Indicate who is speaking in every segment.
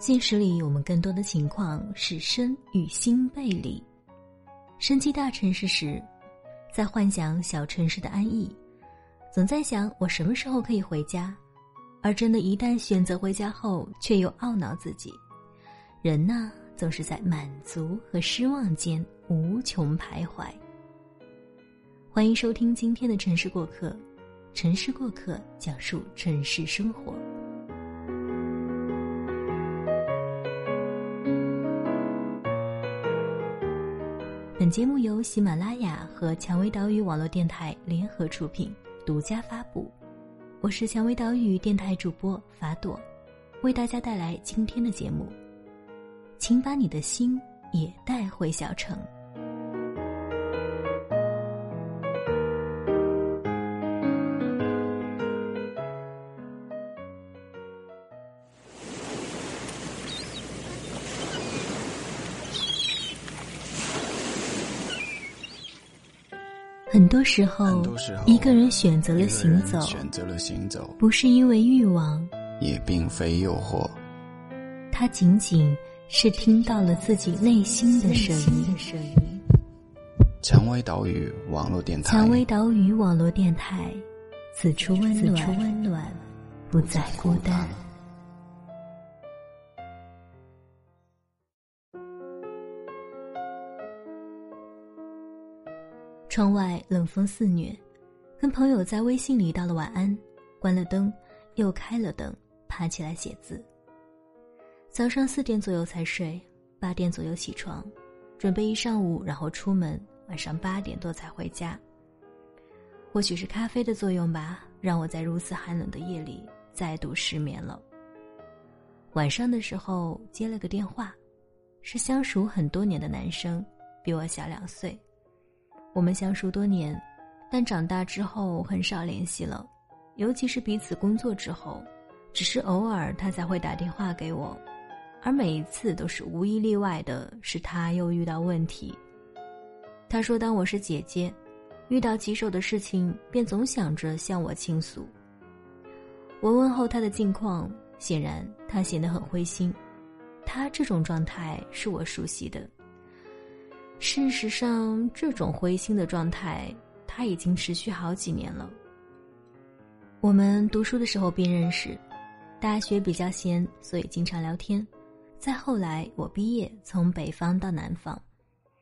Speaker 1: 现实里，我们更多的情况是身与心背离。身居大城市时，在幻想小城市的安逸，总在想我什么时候可以回家，而真的，一旦选择回家后，却又懊恼自己。人呢，总是在满足和失望间无穷徘徊。欢迎收听今天的城市过客，城市过客讲述城市生活。节目由喜马拉雅和蔷薇岛屿网络电台联合出品，独家发布。我是蔷薇岛屿电台主播法朵，为大家带来今天的节目。请把你的心也带回小城。很多时候，一个人选择了行走，
Speaker 2: 选择了行走，
Speaker 1: 不是因为欲望，
Speaker 2: 也并非诱惑，
Speaker 1: 他仅仅是听到了自己内心的声音。
Speaker 2: 蔷薇岛屿网络电台，
Speaker 1: 蔷薇岛屿网络电台，此处温暖，不再孤单。窗外冷风肆虐，跟朋友在微信里道了晚安，关了灯，又开了灯，爬起来写字。早上四点左右才睡，八点左右起床，准备一上午，然后出门，晚上八点多才回家。或许是咖啡的作用吧，让我在如此寒冷的夜里再度失眠了。晚上的时候接了个电话，是相熟很多年的男生，比我小两岁。我们相熟多年，但长大之后很少联系了，尤其是彼此工作之后，只是偶尔他才会打电话给我，而每一次都是无一例外的是他又遇到问题。他说当我是姐姐，遇到棘手的事情便总想着向我倾诉。我问候他的近况，显然他显得很灰心，他这种状态是我熟悉的。事实上，这种灰心的状态他已经持续好几年了。我们读书的时候便认识，大学比较闲，所以经常聊天。再后来，我毕业从北方到南方，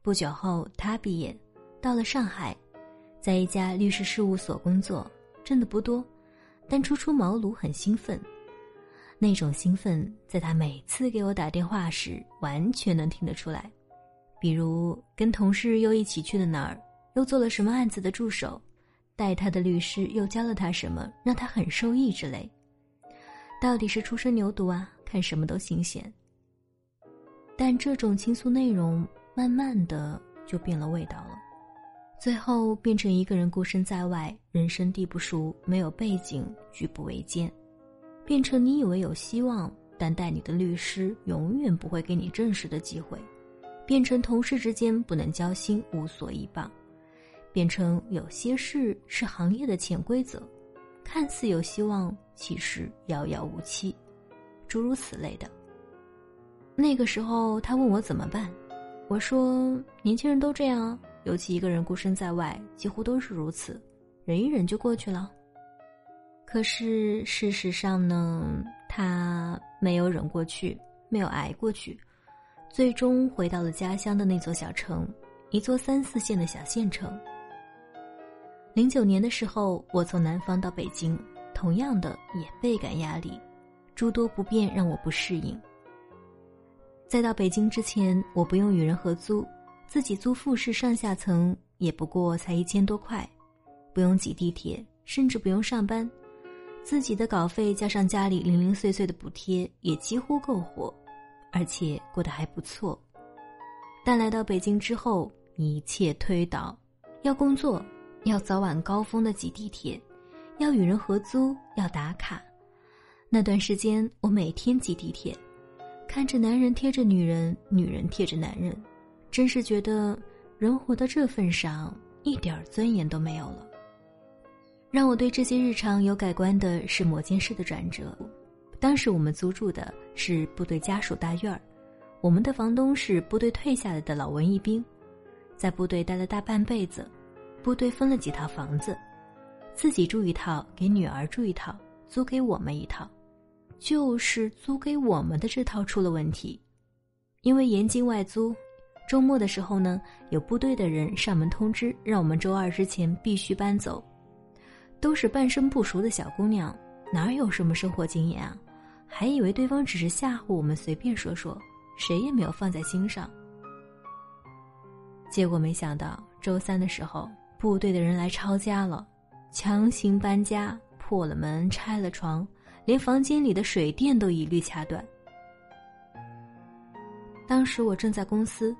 Speaker 1: 不久后他毕业，到了上海，在一家律师事务所工作，挣的不多，但初出茅庐很兴奋。那种兴奋，在他每次给我打电话时，完全能听得出来。比如跟同事又一起去了哪儿，又做了什么案子的助手，带他的律师又教了他什么，让他很受益之类。到底是初生牛犊啊，看什么都新鲜。但这种倾诉内容慢慢的就变了味道了，最后变成一个人孤身在外，人生地不熟，没有背景，举步维艰，变成你以为有希望，但带你的律师永远不会给你正式的机会。变成同事之间不能交心，无所依傍；变成有些事是行业的潜规则，看似有希望，其实遥遥无期，诸如此类的。那个时候，他问我怎么办，我说：年轻人都这样啊，尤其一个人孤身在外，几乎都是如此，忍一忍就过去了。可是事实上呢，他没有忍过去，没有挨过去。最终回到了家乡的那座小城，一座三四线的小县城。零九年的时候，我从南方到北京，同样的也倍感压力，诸多不便让我不适应。在到北京之前，我不用与人合租，自己租复式上下层，也不过才一千多块，不用挤地铁，甚至不用上班，自己的稿费加上家里零零碎碎的补贴，也几乎够活。而且过得还不错，但来到北京之后，一切推倒。要工作，要早晚高峰的挤地铁，要与人合租，要打卡。那段时间，我每天挤地铁，看着男人贴着女人，女人贴着男人，真是觉得人活到这份上，一点尊严都没有了。让我对这些日常有改观的是某件事的转折。当时我们租住的是部队家属大院儿，我们的房东是部队退下来的老文艺兵，在部队待了大半辈子，部队分了几套房子，自己住一套，给女儿住一套，租给我们一套，就是租给我们的这套出了问题，因为严禁外租，周末的时候呢，有部队的人上门通知，让我们周二之前必须搬走，都是半生不熟的小姑娘，哪有什么生活经验啊？还以为对方只是吓唬我们，随便说说，谁也没有放在心上。结果没想到周三的时候，部队的人来抄家了，强行搬家，破了门，拆了床，连房间里的水电都一律掐断。当时我正在公司，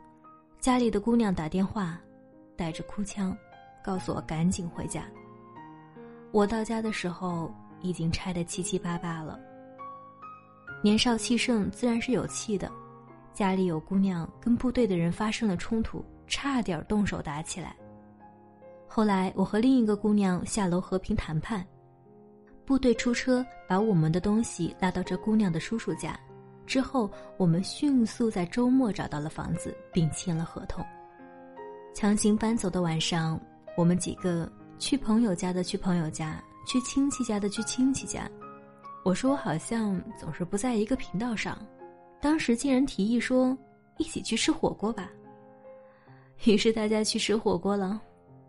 Speaker 1: 家里的姑娘打电话，带着哭腔，告诉我赶紧回家。我到家的时候，已经拆得七七八八了。年少气盛，自然是有气的。家里有姑娘跟部队的人发生了冲突，差点动手打起来。后来我和另一个姑娘下楼和平谈判，部队出车把我们的东西拉到这姑娘的叔叔家。之后我们迅速在周末找到了房子，并签了合同。强行搬走的晚上，我们几个去朋友家的去朋友家，去亲戚家的去亲戚家。我说我好像总是不在一个频道上，当时竟然提议说一起去吃火锅吧。于是大家去吃火锅了。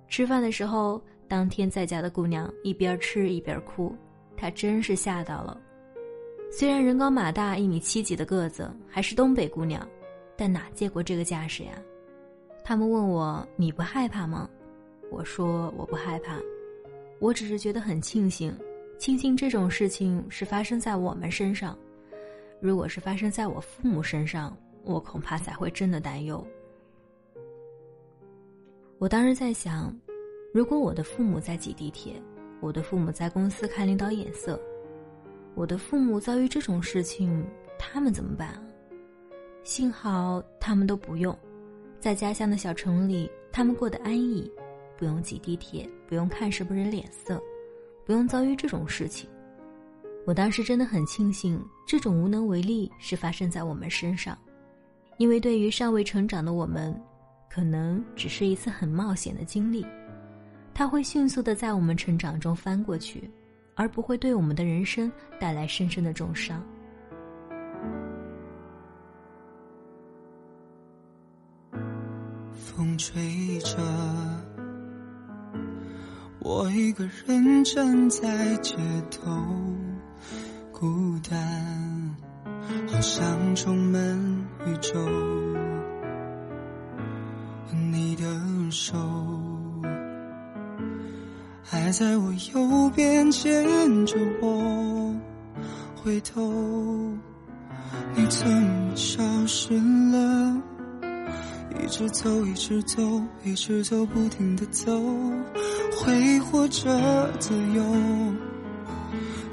Speaker 1: 吃饭的时候，当天在家的姑娘一边吃一边哭，她真是吓到了。虽然人高马大，一米七几的个子，还是东北姑娘，但哪见过这个架势呀？他们问我你不害怕吗？我说我不害怕，我只是觉得很庆幸。庆幸这种事情是发生在我们身上，如果是发生在我父母身上，我恐怕才会真的担忧。我当时在想，如果我的父母在挤地铁，我的父母在公司看领导眼色，我的父母遭遇这种事情，他们怎么办啊？幸好他们都不用，在家乡的小城里，他们过得安逸，不用挤地铁，不用看什么人脸色。不用遭遇这种事情，我当时真的很庆幸，这种无能为力是发生在我们身上，因为对于尚未成长的我们，可能只是一次很冒险的经历，它会迅速的在我们成长中翻过去，而不会对我们的人生带来深深的重伤。
Speaker 3: 风吹着。我一个人站在街头，孤单，好像充满宇宙。你的手还在我右边牵着我，回头，你怎么消失了？一直走，一直走，一直走，不停的走。会活着自由，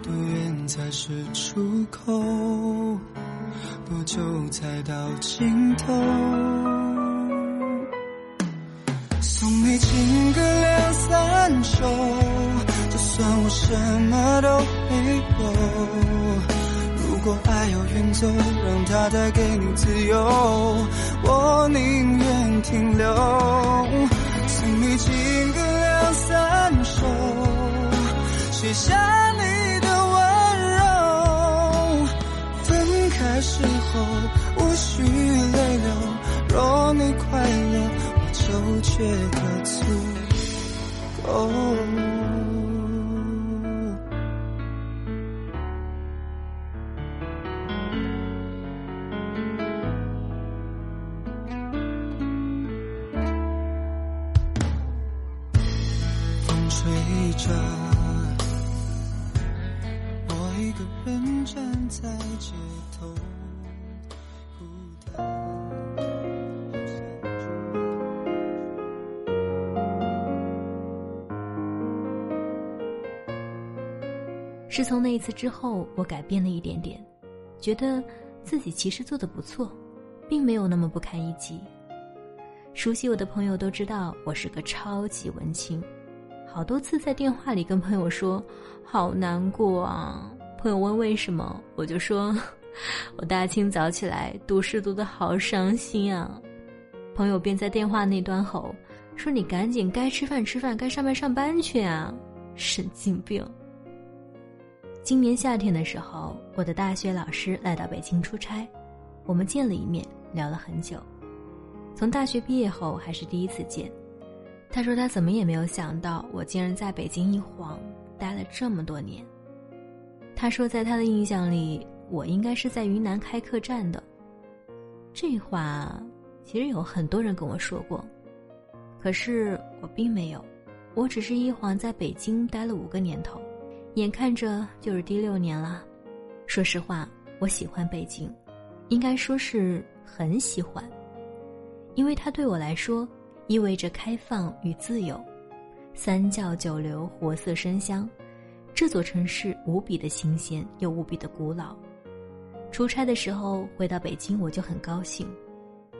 Speaker 3: 多远才是出口？多久才到尽头？送你情歌两三首，就算我什么都没有。如果爱要远走，让它带给你自由，我宁愿停留。送你情歌。三首，写下你的温柔。分开时候无需泪流，若你快乐，我就觉得足够。
Speaker 1: 是从那一次之后，我改变了一点点，觉得自己其实做的不错，并没有那么不堪一击。熟悉我的朋友都知道，我是个超级文青。好多次在电话里跟朋友说，好难过啊，朋友问为什么，我就说，我大清早起来读诗读的好伤心啊。朋友便在电话那端吼，说你赶紧该吃饭吃饭，该上班上班去啊，神经病。今年夏天的时候，我的大学老师来到北京出差，我们见了一面，聊了很久。从大学毕业后还是第一次见，他说他怎么也没有想到我竟然在北京一晃待了这么多年。他说在他的印象里，我应该是在云南开客栈的。这话其实有很多人跟我说过，可是我并没有，我只是一晃在北京待了五个年头，眼看着就是第六年了。说实话，我喜欢北京，应该说是很喜欢。因为它对我来说意味着开放与自由，三教九流，活色生香。这座城市无比的新鲜又无比的古老。出差的时候回到北京我就很高兴，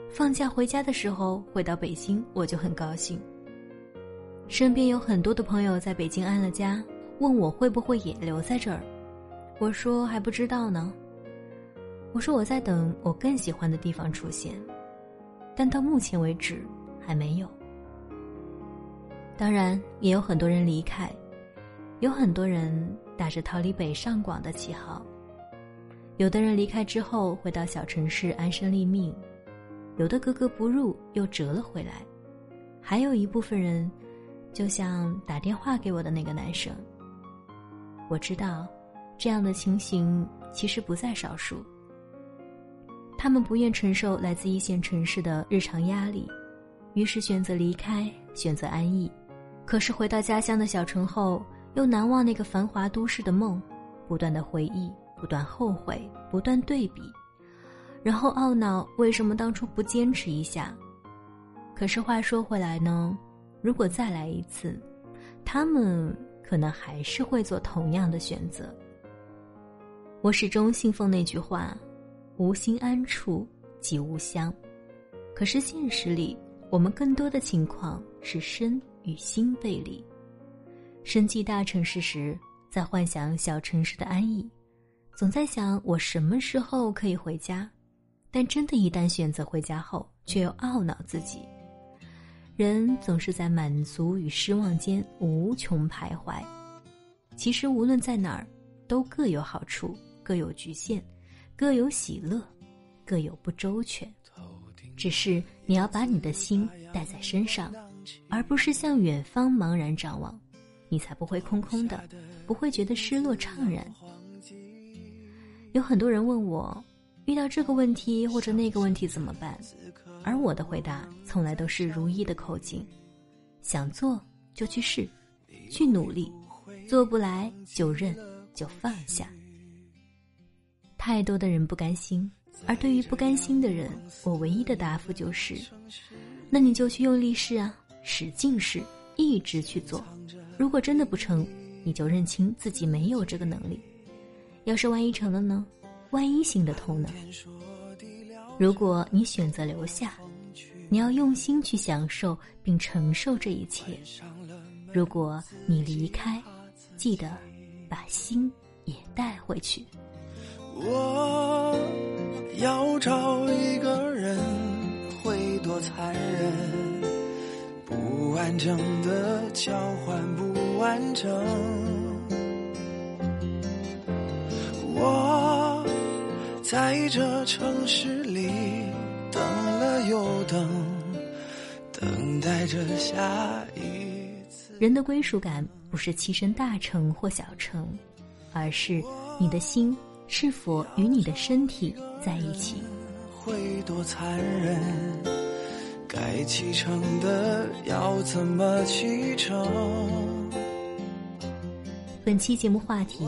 Speaker 1: 放假回家的时候回到北京我就很高兴。身边有很多的朋友在北京安了家，问我会不会也留在这儿，我说还不知道呢。我说我在等我更喜欢的地方出现。但到目前为止还没有。当然，也有很多人离开，有很多人打着逃离北上广的旗号。有的人离开之后回到小城市安身立命，有的格格不入又折了回来，还有一部分人，就像打电话给我的那个男生。我知道，这样的情形其实不在少数。他们不愿承受来自一线城市的日常压力，于是选择离开，选择安逸。可是回到家乡的小城后，又难忘那个繁华都市的梦，不断的回忆，不断后悔，不断对比，然后懊恼为什么当初不坚持一下。可是话说回来呢，如果再来一次，他们可能还是会做同样的选择。我始终信奉那句话。无心安处即无香，可是现实里，我们更多的情况是身与心背离。身寄大城市时，在幻想小城市的安逸，总在想我什么时候可以回家，但真的，一旦选择回家后，却又懊恼自己。人总是在满足与失望间无穷徘徊。其实，无论在哪儿，都各有好处，各有局限。各有喜乐，各有不周全，只是你要把你的心带在身上，而不是向远方茫然张望，你才不会空空的，不会觉得失落怅然。有很多人问我，遇到这个问题或者那个问题怎么办？而我的回答从来都是如意的口径：想做就去试，去努力，做不来就认，就放下。太多的人不甘心，而对于不甘心的人，我唯一的答复就是：那你就去用力试啊，使劲试，一直去做。如果真的不成，你就认清自己没有这个能力。要是万一成了呢？万一行得通呢？如果你选择留下，你要用心去享受并承受这一切；如果你离开，记得把心也带回去。
Speaker 4: 我要找一个人，会多残忍？不完整的交换不完整。我在这城市里等了又等，等待着下一次。
Speaker 1: 人的归属感不是栖身大城或小城，而是你的心。是否与你的身体在一起？
Speaker 4: 会多残忍？该启程的要怎么启程？
Speaker 1: 本期节目话题：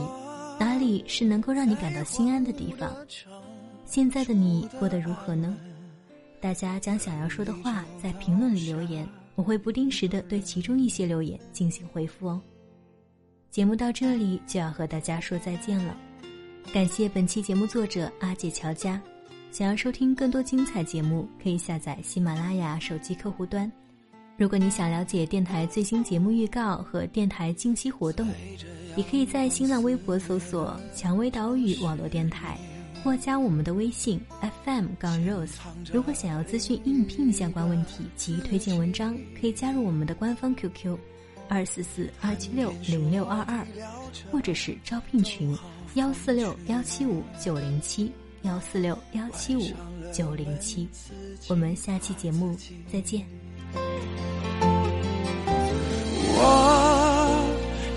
Speaker 1: 哪里是能够让你感到心安的地方？现在的你过得如何呢？大家将想要说的话在评论里留言，我会不定时的对其中一些留言进行回复哦。节目到这里就要和大家说再见了。感谢本期节目作者阿姐乔佳。想要收听更多精彩节目，可以下载喜马拉雅手机客户端。如果你想了解电台最新节目预告和电台近期活动，也可以在新浪微博搜索“蔷薇岛屿网络电台”，或加我们的微信 FM 杠 Rose。如果想要咨询应聘相关问题及推荐文章，可以加入我们的官方 QQ：二四四二七六零六二二，或者是招聘群：幺四六幺七五九零七幺四六幺七五九零七。我们下期节目再见。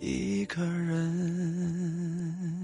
Speaker 4: 一个人。